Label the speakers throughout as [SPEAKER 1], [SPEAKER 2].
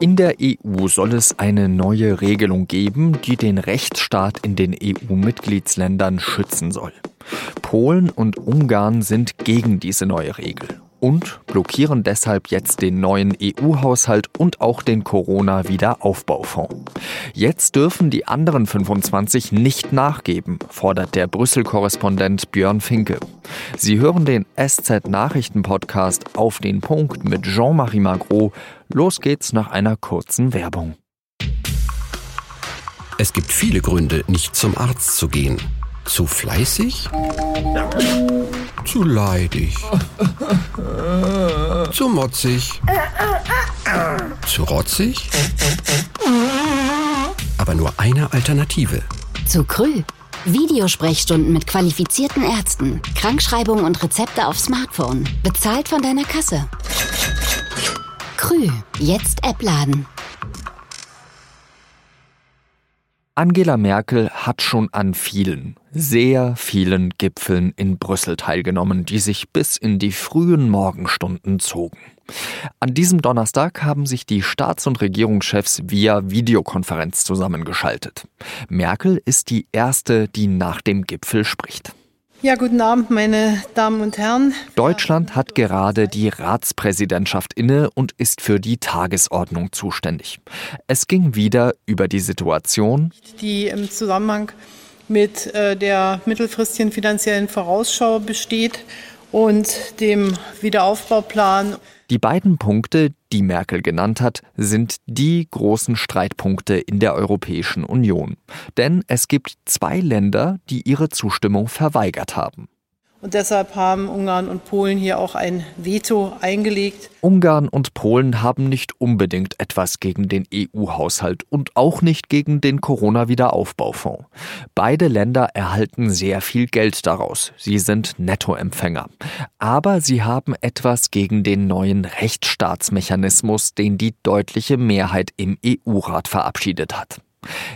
[SPEAKER 1] In der EU soll es eine neue Regelung geben, die den Rechtsstaat in den EU-Mitgliedsländern schützen soll. Polen und Ungarn sind gegen diese neue Regel und blockieren deshalb jetzt den neuen EU-Haushalt und auch den Corona-Wiederaufbaufonds. Jetzt dürfen die anderen 25 nicht nachgeben, fordert der Brüssel-Korrespondent Björn Finke. Sie hören den SZ-Nachrichten-Podcast auf den Punkt mit Jean-Marie Magro. Los geht's nach einer kurzen Werbung.
[SPEAKER 2] Es gibt viele Gründe, nicht zum Arzt zu gehen. Zu fleißig? Zu leidig. Zu motzig. Zu rotzig. Aber nur eine Alternative.
[SPEAKER 3] Zu Krü. Videosprechstunden mit qualifizierten Ärzten, Krankschreibungen und Rezepte auf Smartphone. Bezahlt von deiner Kasse. Krü. Jetzt App laden.
[SPEAKER 1] Angela Merkel hat schon an vielen, sehr vielen Gipfeln in Brüssel teilgenommen, die sich bis in die frühen Morgenstunden zogen. An diesem Donnerstag haben sich die Staats- und Regierungschefs via Videokonferenz zusammengeschaltet. Merkel ist die erste, die nach dem Gipfel spricht.
[SPEAKER 4] Ja, guten Abend, meine Damen und Herren.
[SPEAKER 1] Deutschland hat gerade die Ratspräsidentschaft inne und ist für die Tagesordnung zuständig. Es ging wieder über die Situation,
[SPEAKER 4] die im Zusammenhang mit äh, der mittelfristigen finanziellen Vorausschau besteht und dem Wiederaufbauplan.
[SPEAKER 1] Die beiden Punkte, die Merkel genannt hat, sind die großen Streitpunkte in der Europäischen Union. Denn es gibt zwei Länder, die ihre Zustimmung verweigert haben.
[SPEAKER 4] Und deshalb haben Ungarn und Polen hier auch ein Veto eingelegt.
[SPEAKER 1] Ungarn und Polen haben nicht unbedingt etwas gegen den EU-Haushalt und auch nicht gegen den Corona-Wiederaufbaufonds. Beide Länder erhalten sehr viel Geld daraus. Sie sind Nettoempfänger. Aber sie haben etwas gegen den neuen Rechtsstaatsmechanismus, den die deutliche Mehrheit im EU-Rat verabschiedet hat.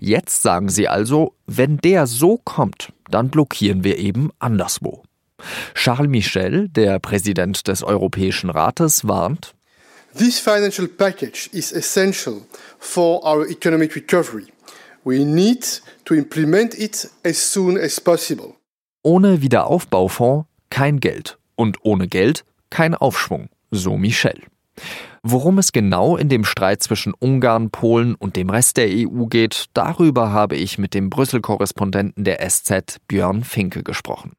[SPEAKER 1] Jetzt sagen sie also, wenn der so kommt, dann blockieren wir eben anderswo. Charles Michel, der Präsident des Europäischen Rates, warnt,
[SPEAKER 5] This financial package is essential for our economic recovery. We need to implement it as soon as possible.
[SPEAKER 1] Ohne Wiederaufbaufonds kein Geld und ohne Geld kein Aufschwung, so Michel. Worum es genau in dem Streit zwischen Ungarn, Polen und dem Rest der EU geht, darüber habe ich mit dem Brüssel-Korrespondenten der SZ Björn Finke gesprochen.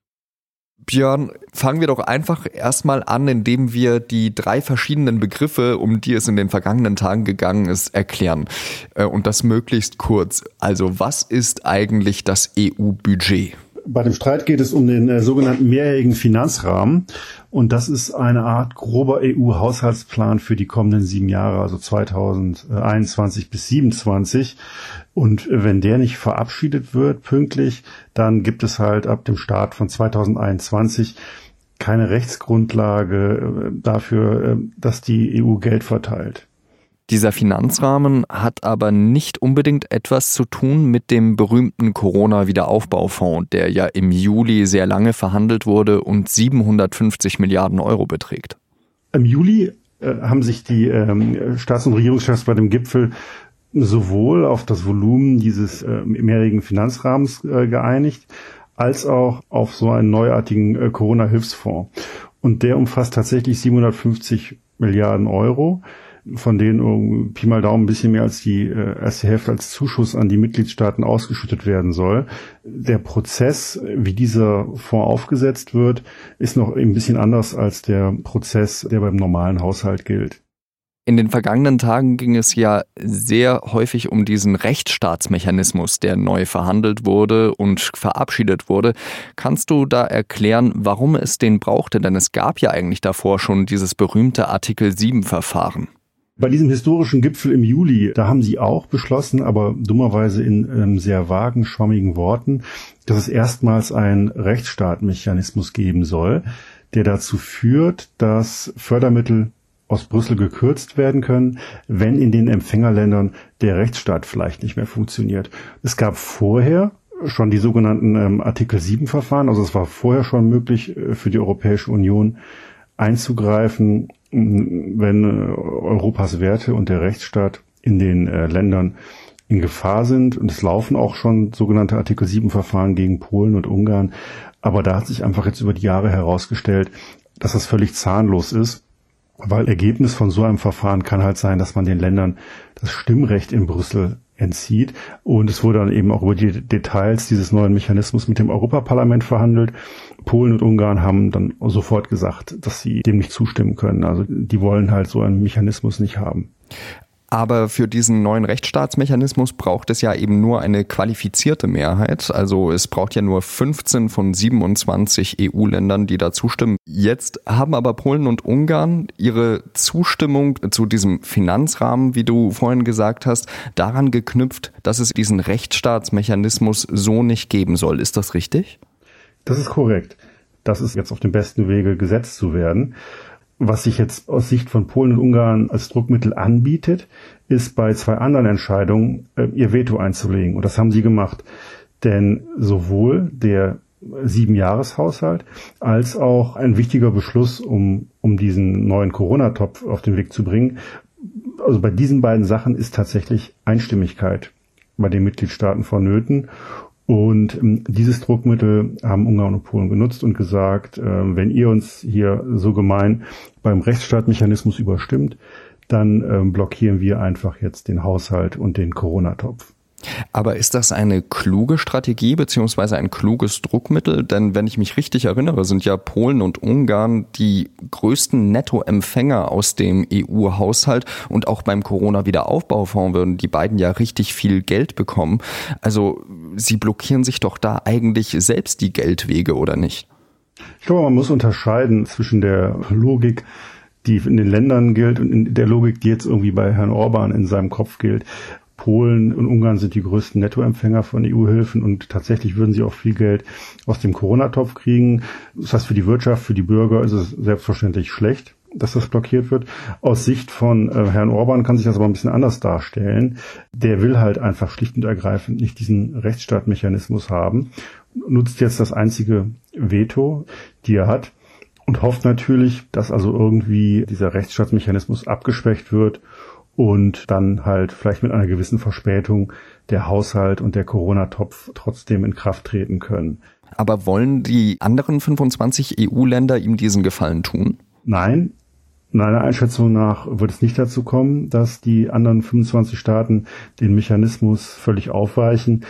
[SPEAKER 1] Björn, fangen wir doch einfach erstmal an, indem wir die drei verschiedenen Begriffe, um die es in den vergangenen Tagen gegangen ist, erklären. Äh, und das möglichst kurz. Also was ist eigentlich das EU-Budget?
[SPEAKER 6] Bei dem Streit geht es um den äh, sogenannten mehrjährigen Finanzrahmen. Und das ist eine Art grober EU-Haushaltsplan für die kommenden sieben Jahre, also 2021 bis 2027. Und wenn der nicht verabschiedet wird pünktlich, dann gibt es halt ab dem Start von 2021 keine Rechtsgrundlage äh, dafür, äh, dass die EU Geld verteilt.
[SPEAKER 1] Dieser Finanzrahmen hat aber nicht unbedingt etwas zu tun mit dem berühmten Corona-Wiederaufbaufonds, der ja im Juli sehr lange verhandelt wurde und 750 Milliarden Euro beträgt.
[SPEAKER 6] Im Juli äh, haben sich die ähm, Staats- und Regierungschefs bei dem Gipfel sowohl auf das Volumen dieses äh, mehrjährigen Finanzrahmens äh, geeinigt, als auch auf so einen neuartigen äh, Corona-Hilfsfonds. Und der umfasst tatsächlich 750 Milliarden Euro von denen Pi mal Daumen ein bisschen mehr als die äh, erste Hälfte als Zuschuss an die Mitgliedstaaten ausgeschüttet werden soll. Der Prozess, wie dieser Fonds aufgesetzt wird, ist noch ein bisschen anders als der Prozess, der beim normalen Haushalt gilt.
[SPEAKER 1] In den vergangenen Tagen ging es ja sehr häufig um diesen Rechtsstaatsmechanismus, der neu verhandelt wurde und verabschiedet wurde. Kannst du da erklären, warum es den brauchte? Denn es gab ja eigentlich davor schon dieses berühmte Artikel 7 Verfahren.
[SPEAKER 6] Bei diesem historischen Gipfel im Juli, da haben sie auch beschlossen, aber dummerweise in ähm, sehr vagen, schwammigen Worten, dass es erstmals einen Rechtsstaatmechanismus geben soll, der dazu führt, dass Fördermittel aus Brüssel gekürzt werden können, wenn in den Empfängerländern der Rechtsstaat vielleicht nicht mehr funktioniert. Es gab vorher schon die sogenannten ähm, Artikel 7 Verfahren, also es war vorher schon möglich äh, für die Europäische Union einzugreifen wenn äh, Europas Werte und der Rechtsstaat in den äh, Ländern in Gefahr sind. Und es laufen auch schon sogenannte Artikel 7 Verfahren gegen Polen und Ungarn. Aber da hat sich einfach jetzt über die Jahre herausgestellt, dass das völlig zahnlos ist. Weil Ergebnis von so einem Verfahren kann halt sein, dass man den Ländern das Stimmrecht in Brüssel entzieht. Und es wurde dann eben auch über die Details dieses neuen Mechanismus mit dem Europaparlament verhandelt. Polen und Ungarn haben dann sofort gesagt, dass sie dem nicht zustimmen können. Also die wollen halt so einen Mechanismus nicht haben.
[SPEAKER 1] Aber für diesen neuen Rechtsstaatsmechanismus braucht es ja eben nur eine qualifizierte Mehrheit. Also es braucht ja nur 15 von 27 EU-Ländern, die da zustimmen. Jetzt haben aber Polen und Ungarn ihre Zustimmung zu diesem Finanzrahmen, wie du vorhin gesagt hast, daran geknüpft, dass es diesen Rechtsstaatsmechanismus so nicht geben soll. Ist das richtig?
[SPEAKER 6] Das ist korrekt. Das ist jetzt auf dem besten Wege gesetzt zu werden. Was sich jetzt aus Sicht von Polen und Ungarn als Druckmittel anbietet, ist bei zwei anderen Entscheidungen äh, ihr Veto einzulegen. Und das haben sie gemacht. Denn sowohl der Siebenjahreshaushalt als auch ein wichtiger Beschluss, um, um diesen neuen Corona-Topf auf den Weg zu bringen. Also bei diesen beiden Sachen ist tatsächlich Einstimmigkeit bei den Mitgliedstaaten vonnöten. Und ähm, dieses Druckmittel haben Ungarn und Polen genutzt und gesagt, äh, wenn ihr uns hier so gemein beim Rechtsstaatmechanismus überstimmt, dann ähm, blockieren wir einfach jetzt den Haushalt und den Corona-Topf.
[SPEAKER 1] Aber ist das eine kluge Strategie beziehungsweise ein kluges Druckmittel? Denn wenn ich mich richtig erinnere, sind ja Polen und Ungarn die größten Nettoempfänger aus dem EU-Haushalt und auch beim Corona-Wiederaufbaufonds würden die beiden ja richtig viel Geld bekommen. Also sie blockieren sich doch da eigentlich selbst die Geldwege, oder nicht?
[SPEAKER 6] Ich glaube, man muss unterscheiden zwischen der Logik, die in den Ländern gilt und in der Logik, die jetzt irgendwie bei Herrn Orban in seinem Kopf gilt. Polen und Ungarn sind die größten Nettoempfänger von EU-Hilfen und tatsächlich würden sie auch viel Geld aus dem Corona-Topf kriegen. Das heißt, für die Wirtschaft, für die Bürger ist es selbstverständlich schlecht, dass das blockiert wird. Aus Sicht von äh, Herrn Orban kann sich das aber ein bisschen anders darstellen. Der will halt einfach schlicht und ergreifend nicht diesen Rechtsstaatmechanismus haben, nutzt jetzt das einzige Veto, die er hat und hofft natürlich, dass also irgendwie dieser Rechtsstaatsmechanismus abgeschwächt wird und dann halt vielleicht mit einer gewissen Verspätung der Haushalt und der Corona-Topf trotzdem in Kraft treten können.
[SPEAKER 1] Aber wollen die anderen 25 EU-Länder ihm diesen Gefallen tun?
[SPEAKER 6] Nein. Meiner Einschätzung nach wird es nicht dazu kommen, dass die anderen 25 Staaten den Mechanismus völlig aufweichen.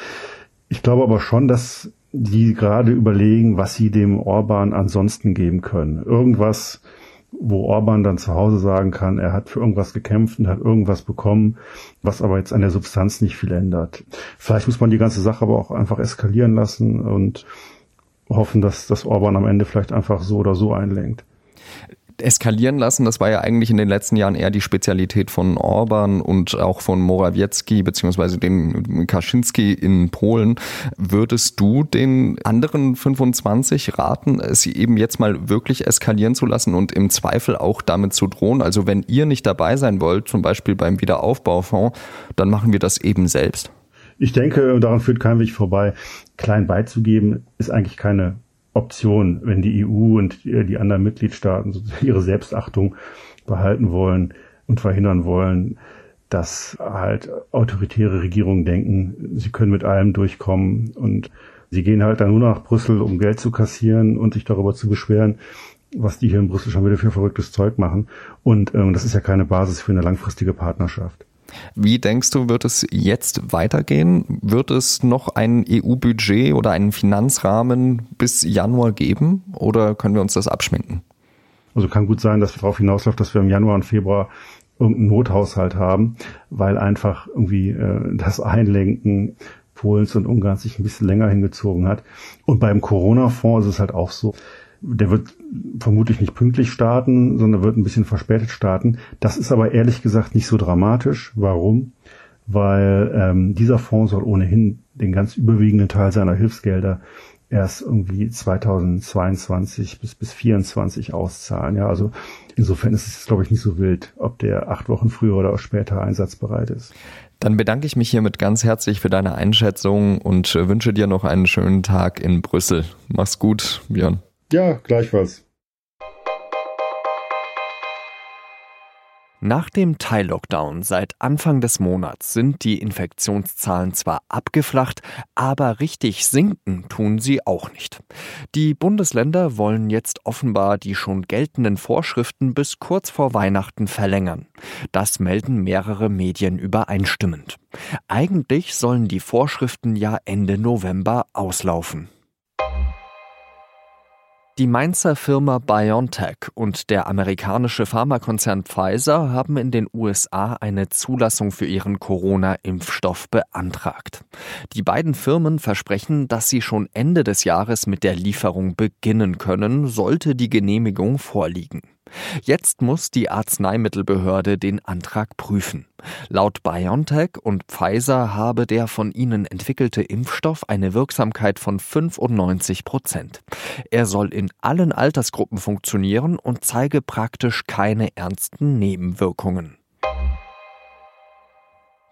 [SPEAKER 6] Ich glaube aber schon, dass die gerade überlegen, was sie dem Orban ansonsten geben können. Irgendwas, wo Orban dann zu Hause sagen kann, er hat für irgendwas gekämpft und hat irgendwas bekommen, was aber jetzt an der Substanz nicht viel ändert. Vielleicht muss man die ganze Sache aber auch einfach eskalieren lassen und hoffen, dass das Orban am Ende vielleicht einfach so oder so einlenkt
[SPEAKER 1] eskalieren lassen. Das war ja eigentlich in den letzten Jahren eher die Spezialität von Orban und auch von Morawiecki beziehungsweise dem Kaczynski in Polen. Würdest du den anderen 25 raten, es eben jetzt mal wirklich eskalieren zu lassen und im Zweifel auch damit zu drohen? Also wenn ihr nicht dabei sein wollt, zum Beispiel beim Wiederaufbaufonds, dann machen wir das eben selbst.
[SPEAKER 6] Ich denke, daran führt kein Weg vorbei. Klein beizugeben ist eigentlich keine Option, wenn die EU und die anderen Mitgliedstaaten ihre Selbstachtung behalten wollen und verhindern wollen, dass halt autoritäre Regierungen denken, sie können mit allem durchkommen und sie gehen halt dann nur nach Brüssel, um Geld zu kassieren und sich darüber zu beschweren, was die hier in Brüssel schon wieder für verrücktes Zeug machen. Und ähm, das ist ja keine Basis für eine langfristige Partnerschaft.
[SPEAKER 1] Wie denkst du, wird es jetzt weitergehen? Wird es noch ein EU-Budget oder einen Finanzrahmen bis Januar geben oder können wir uns das abschminken?
[SPEAKER 6] Also kann gut sein, dass darauf hinausläuft, dass wir im Januar und Februar irgendeinen Nothaushalt haben, weil einfach irgendwie äh, das Einlenken Polens und Ungarns sich ein bisschen länger hingezogen hat. Und beim Corona-Fonds ist es halt auch so, der wird vermutlich nicht pünktlich starten, sondern wird ein bisschen verspätet starten. Das ist aber ehrlich gesagt nicht so dramatisch. Warum? Weil ähm, dieser Fonds soll ohnehin den ganz überwiegenden Teil seiner Hilfsgelder erst irgendwie 2022 bis bis 24 auszahlen. Ja, also insofern ist es, glaube ich, nicht so wild, ob der acht Wochen früher oder später einsatzbereit ist.
[SPEAKER 1] Dann bedanke ich mich hiermit ganz herzlich für deine Einschätzung und wünsche dir noch einen schönen Tag in Brüssel. Mach's gut, Björn.
[SPEAKER 6] Ja, gleichfalls.
[SPEAKER 1] Nach dem Teil-Lockdown seit Anfang des Monats sind die Infektionszahlen zwar abgeflacht, aber richtig sinken tun sie auch nicht. Die Bundesländer wollen jetzt offenbar die schon geltenden Vorschriften bis kurz vor Weihnachten verlängern. Das melden mehrere Medien übereinstimmend. Eigentlich sollen die Vorschriften ja Ende November auslaufen. Die Mainzer Firma BioNTech und der amerikanische Pharmakonzern Pfizer haben in den USA eine Zulassung für ihren Corona-Impfstoff beantragt. Die beiden Firmen versprechen, dass sie schon Ende des Jahres mit der Lieferung beginnen können, sollte die Genehmigung vorliegen. Jetzt muss die Arzneimittelbehörde den Antrag prüfen. Laut BioNTech und Pfizer habe der von ihnen entwickelte Impfstoff eine Wirksamkeit von 95 Prozent. Er soll in allen Altersgruppen funktionieren und zeige praktisch keine ernsten Nebenwirkungen.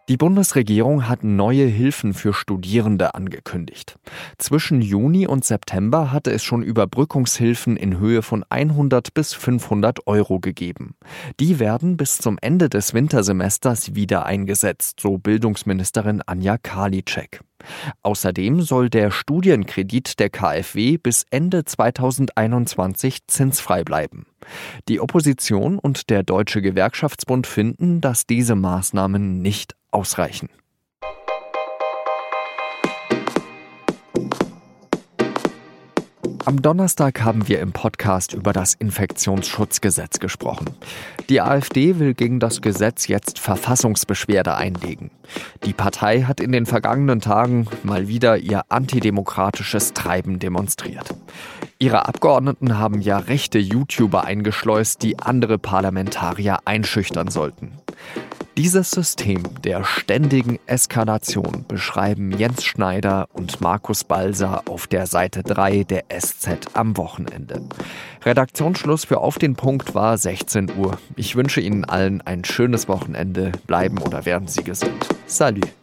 [SPEAKER 1] Die Bundesregierung hat neue Hilfen für Studierende angekündigt. Zwischen Juni und September hatte es schon Überbrückungshilfen in Höhe von 100 bis 500 Euro gegeben. Die werden bis zum Ende des Wintersemesters wieder eingesetzt, so Bildungsministerin Anja Karliczek. Außerdem soll der Studienkredit der KfW bis Ende 2021 zinsfrei bleiben. Die Opposition und der Deutsche Gewerkschaftsbund finden, dass diese Maßnahmen nicht ausreichen. Am Donnerstag haben wir im Podcast über das Infektionsschutzgesetz gesprochen. Die AfD will gegen das Gesetz jetzt Verfassungsbeschwerde einlegen. Die Partei hat in den vergangenen Tagen mal wieder ihr antidemokratisches Treiben demonstriert. Ihre Abgeordneten haben ja rechte YouTuber eingeschleust, die andere Parlamentarier einschüchtern sollten. Dieses System der ständigen Eskalation beschreiben Jens Schneider und Markus Balser auf der Seite 3 der SZ am Wochenende. Redaktionsschluss für Auf den Punkt war 16 Uhr. Ich wünsche Ihnen allen ein schönes Wochenende. Bleiben oder werden Sie gesund. Salut.